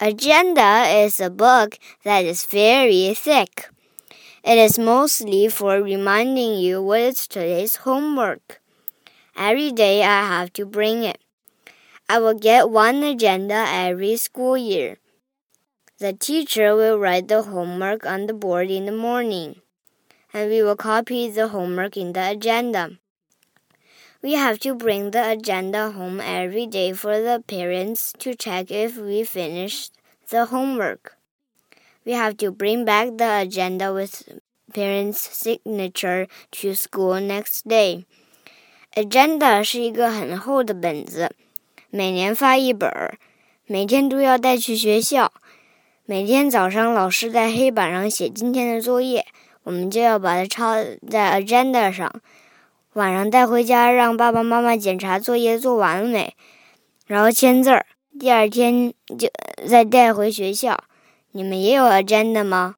Agenda is a book that is very thick. It is mostly for reminding you what is today's homework. Every day I have to bring it. I will get one agenda every school year. The teacher will write the homework on the board in the morning, and we will copy the homework in the agenda. We have to bring the agenda home every day for the parents to check if we finished the homework. We have to bring back the agenda with parents' signature to school next day. Agenda 是一个很厚的本子，每年发一本儿，每天都要带去学校。每天早上老师在黑板上写今天的作业，我们就要把它抄在 agenda 上。 晚上带回家，让爸爸妈妈检查作业做完了没，然后签字儿。第二天就再带回学校。你们也有 agenda 吗？